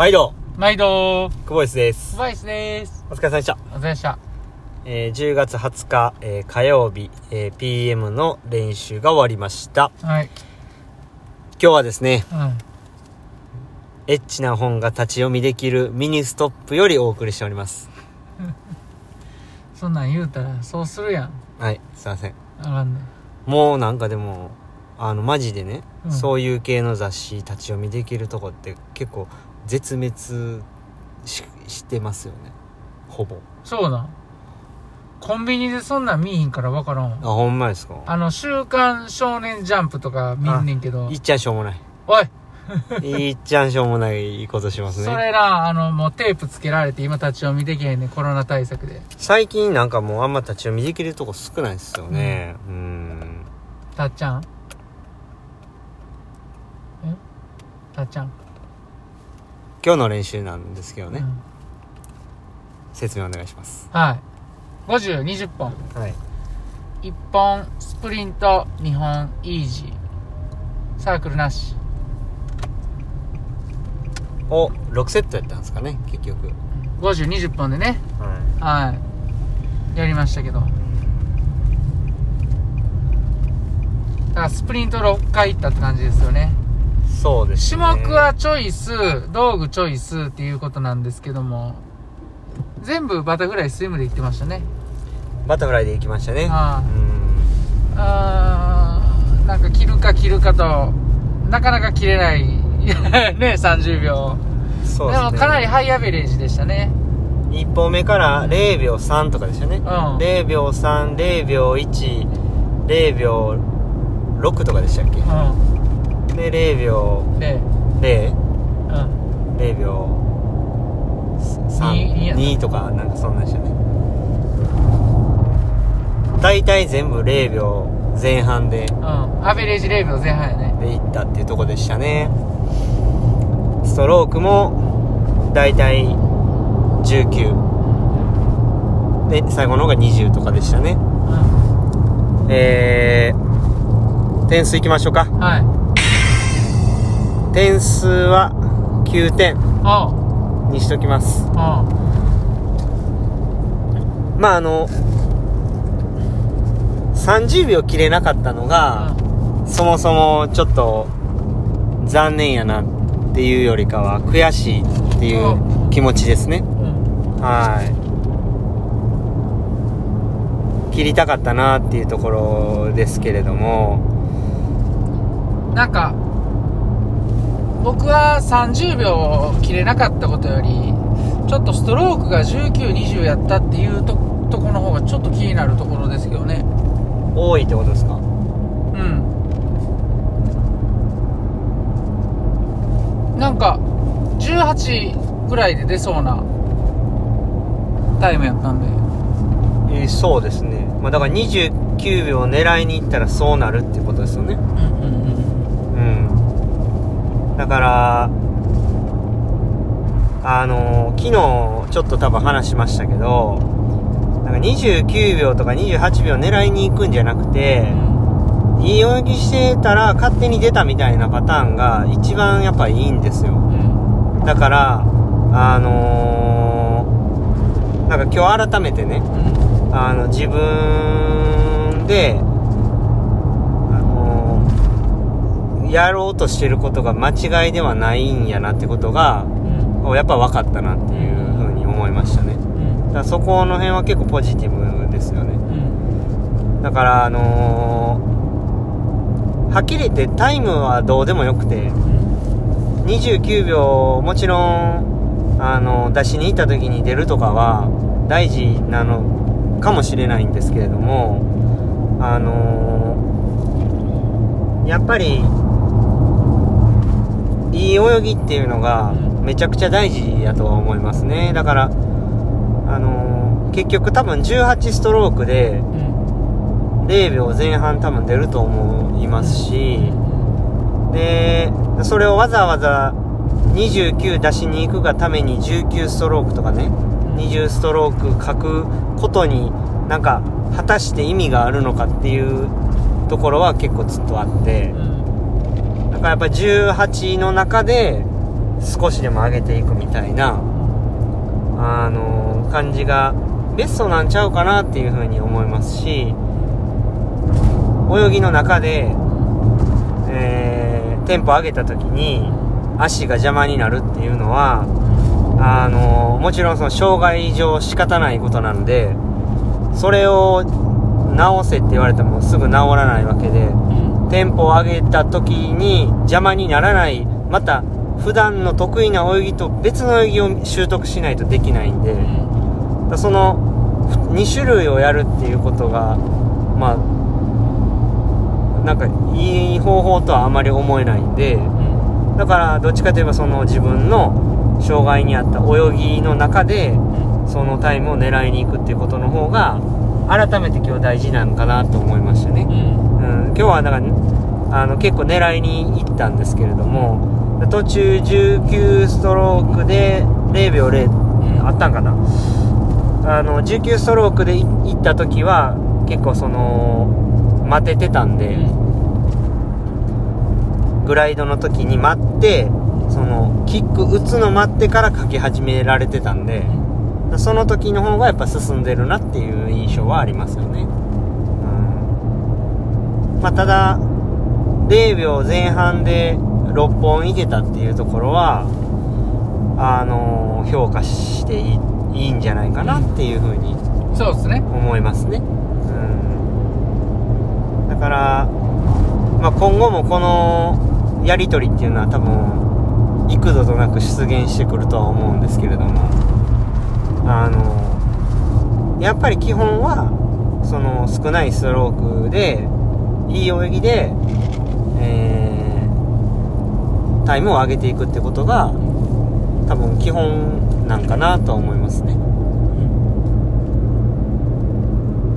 毎度、毎度、久保井です。バイスです。お疲れ様でした。お疲れ様でした。えー10月20日、えー火曜日、えー PM の練習が終わりました。はい。今日はですね、うん。エッチな本が立ち読みできるミニストップよりお送りしております。そんなん言うたら、そうするやん。はい、すいません。あかんねもうなんかでも、あの、マジでね、うんそういう系の雑誌立ち読みできるとこって結構絶滅ししてますよね。ほぼ。そうなん？コンビニでそんなん見えひんからわからんあ、わ。ほんまですか？あの、週刊少年ジャンプとか見んねんけどい。っちゃんしょうもない。おい いっちゃんしょうもないことしますね。それな、あの、もうテープつけられて今立ち読みできへんねん、コロナ対策で。最近なんかもうあんま立ち読みできるとこ少ないですよね。うーん。たっちゃん？え？たっちゃん？今日の練習なんですけどね。うん説明お願いします。はい。50、20本。はい。1本スプリント2本イージーサークルなしを6セットやったんですかね、結局。5020本でねははいやりましたけどだからスプリント6回いったって感じですよねい。そうです種ね。目はチョイス道具チョイスっていうことなんですけども全部バタフライスイムで行ってましたねバタフライで行きましたね。はうん。あーなんか切るか切るかとなかなか切れない ね30秒そうですね。でもかなりハイアベレージでしたね。1本目から0秒3とかでしたね。うん。0秒3、0秒1、0秒6とかでしたっけ？うで、0秒ん。で、0、うん。0秒ににや3、2とかなんかそんなんでしたね。大体全部0秒前半で、うん。アベレージ0秒前半やね。で行ったっていうとこでしたねストロークもだいたい19で最後の方が20とかでしたねうえー、点数いきましょうかん。はい。点数は9点。にしときます。まああの30秒切れなかったのが、そもそもちょっと残念やなっていうよりかは悔しいっていう気持ちですね。はい切りたかったなっていうところですけれどもなんか、僕は30秒切れなかったことより、ちょっとストロークが19、20やったっていうととこの方がちょっと気になるところですけどね。多いってことですか？うん。なんか、18ぐらいで出そうなタイムやったんで。えーそうですね、まあ、だから29秒狙いに行ったらそうなるってことですよねうんうんうんだからあのー昨日ちょっと多分話しましたけどなんか29秒とか28秒狙いに行くんじゃなくて、うん。いい泳ぎしてたら勝手に出たみたいなパターンが一番やっぱいいんですようん。だからあのーなんか今日改めてねうん。あの自分であのーやろうとしてることが間違いではないんやなってことがうん。やっぱ分かったなっていうふうに思いましたねうん。だからそこの辺は結構ポジティブですよねうん。だからあのーはっきり言ってタイムはどうでもよくて29秒もちろんあの出しに行った時に出るとかは大事なのかもしれないんですけれどもあのやっぱりいい泳ぎっていうのがうんめちゃくちゃ大事やとは思いますねだからあの結局多分18ストロークでうん。0秒前半多分出ると思いますし、でそれをわざわざ29出しに行くがために19ストロークとかね20ストローク書くことになんか果たして意味があるのかっていうところは結構ずっとあってうん。だからやっぱ18の中で少しでも上げていくみたいなあの感じがベストなんちゃうかなっていうふうに思いますし泳ぎの中で、えーテンポ上げた時に足が邪魔になるっていうのはあのもちろんその障害上仕方ないことなのでそれを直せって言われてもすぐ治らないわけでテンポを上げた時に邪魔にならない。また普段の得意な泳ぎと別の泳ぎを習得しないとできないんで、うん。だその2種類をやるっていうことがまあなんかいい方法とはあまり思えないんで。うん。だからどっちかといえばその自分の障害に合った泳ぎの中でそのタイムを狙いに行くっていうことの方が改めて今日大事なのかなと思いましたね。うんうん、今日はだからあの結構狙いに行ったんですけれども途中19ストロークで0秒0、んあったんかな。あの19ストロークでい行った時は結構その待ててたんで、グライドの時に待ってそのキック打つの待ってから書き始められてたんで、その時の方がやっぱ進んでるなっていう印象はありますよね。うん。まあ、ただ、0秒前半で6本いけたっていうところは、あの評価していいんじゃないかなっていうふうにそうですね思いますね。うん。だから、まあ、今後もこのやりとりっていうのは多分、幾度となく出現してくるとは思うんですけれども、あの、やっぱり基本は、その少ないストロークで、いい泳ぎで、えー、タイムを上げていくってことが、多分基本なんかなとは思いますね。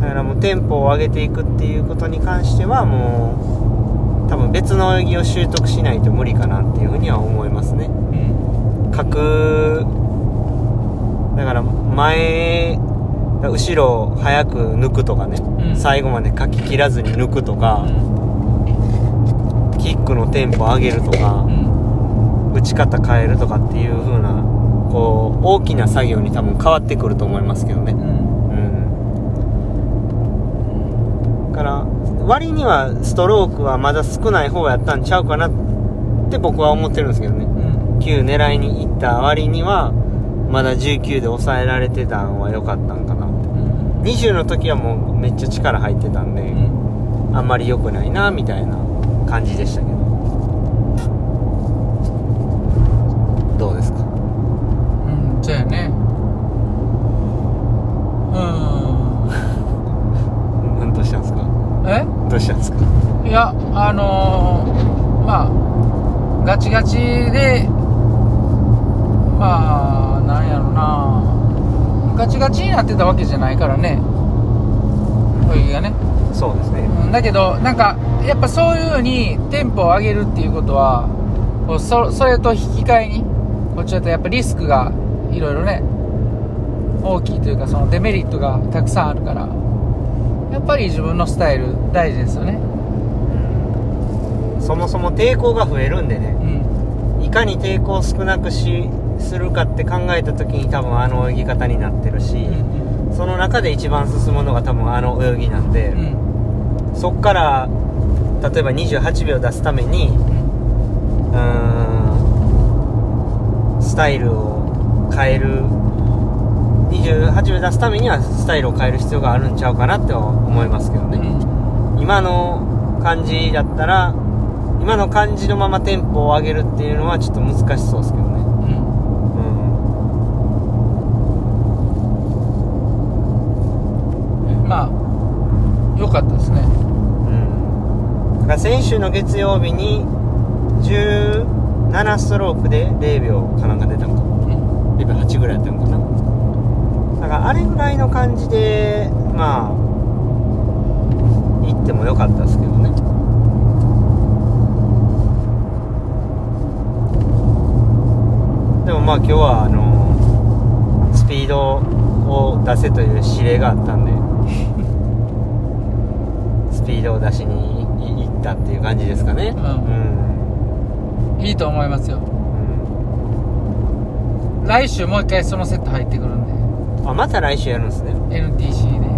だからもうテンポを上げていくっていうことに関してはもう多分別の泳ぎを習得しないと無理かなっていうふうには思いますねうん角だから前後ろを早く抜くとかね、うん。最後まで書き切らずに抜くとか、キックのテンポ上げるとか、うん。打ち方変えるとかっていう風なこう大きな作業に多分変わってくると思いますけどね。うん。うん。だから割にはストロークはまだ少ない方やったんちゃうかなって僕は思ってるんですけどね。うん。9狙いに行った割にはまだ19で抑えられてたんは良かったんかな。ってうん20の時はもうめっちゃ力入ってたんで、うん。あんまり良くないなみたいな感じでしたけど。どうですか？うんそうやね。うん。うん。どうしたんですか？え？どうしたんですか？いやあのー、まあガチガチでまあガチガチになってたわけじゃないからね。泳ぎがね、そうですね。うん、だけどなんかやっぱそういう風にテンポを上げるっていうことはそそれと引き換えにこっちだとやっぱリスクがいろいろね大きいというかそのデメリットがたくさんあるからやっぱり自分のスタイル大事ですよね。そもそも抵抗が増えるんでね。うん。いかに抵抗を少なくしするかって考えた時に多分あの泳ぎ方になってるし、うんその中で一番進むのが多分あの泳ぎなんで、うん。そっから例えば28秒出すためにうーんスタイルを変える。28秒出すためにはスタイルを変える必要があるんちゃうかなって思いますけどね、今の感じだったら今の感じのままテンポを上げるっていうのはちょっと難しそうですけどねうんまあ良かったですね。うん。だから先週の月曜日に17ストロークで0秒かなんか出たのか。0秒8ぐらいやったのかな。だからあれぐらいの感じでまあ行ってもよかったですけどね。でもまあ今日はあのスピードを出せという指令があったんでスピードを出しに行ったっていう感じですかね。うん。いいと思いますよ。うん。来週もう一回そのセット入ってくるんで。あまた来週やるんですね。NTC で、う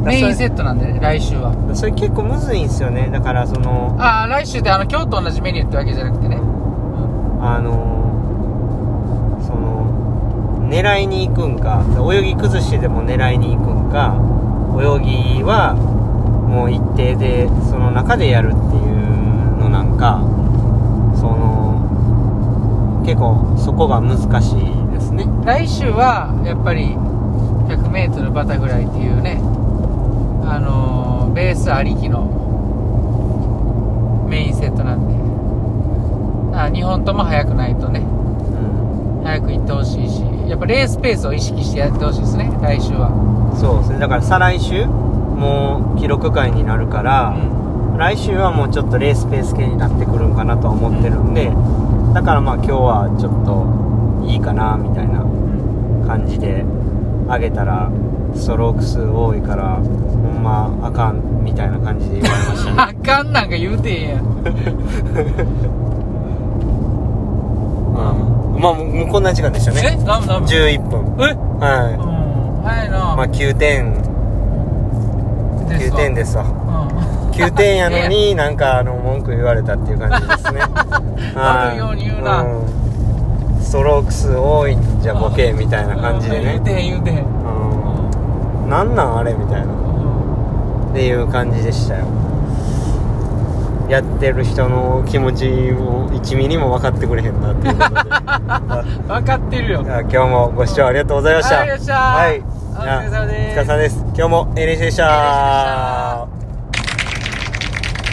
ん。メインセットなんでね来週は。それ結構むずいんですよね。だからそのああ来週であの今日と同じメニューってわけじゃなくてね、あのその狙いに行くんか泳ぎ崩してでも狙いに行くんか泳ぎはもう一定でその中でやるっていうのなんかその結構そこが難しいですね。来週はやっぱり 100m バタフライっていうねあのーベースありきのメインセットなんであ2本とも速くないとねうん。早く行ってほしいしやっぱレースペースを意識してやってほしいですね来週は、そうですね。だから再来週もう記録会になるから、来週はもうちょっとレースペース系になってくるんかなとは思ってるんで、だからまあ今日はちょっといいかなみたいな感じで上げたらストローク数多いからほんまあかんみたいな感じで言われましたね。あかんなんか言うてへんやん。うんまあもうこんな時間でしたえねダメダメ11分。え？はうん早いいな、まあ9点。9点ですわ。9点やのに なんかあの文句言われたっていう感じですね。あるように言うな。うん。ストローク数多いんじゃボケみたいな感じでね。言うてへん言うてへん。うん。なんなんあれみたいな。っていう感じでしたよやってる人の気持ちを1ミリも分かってくれへんなっていうことで。あ 分かってるよ。今日もご視聴ありがとうございました。はいお疲れ様です。お疲れ様です。今日も NC でした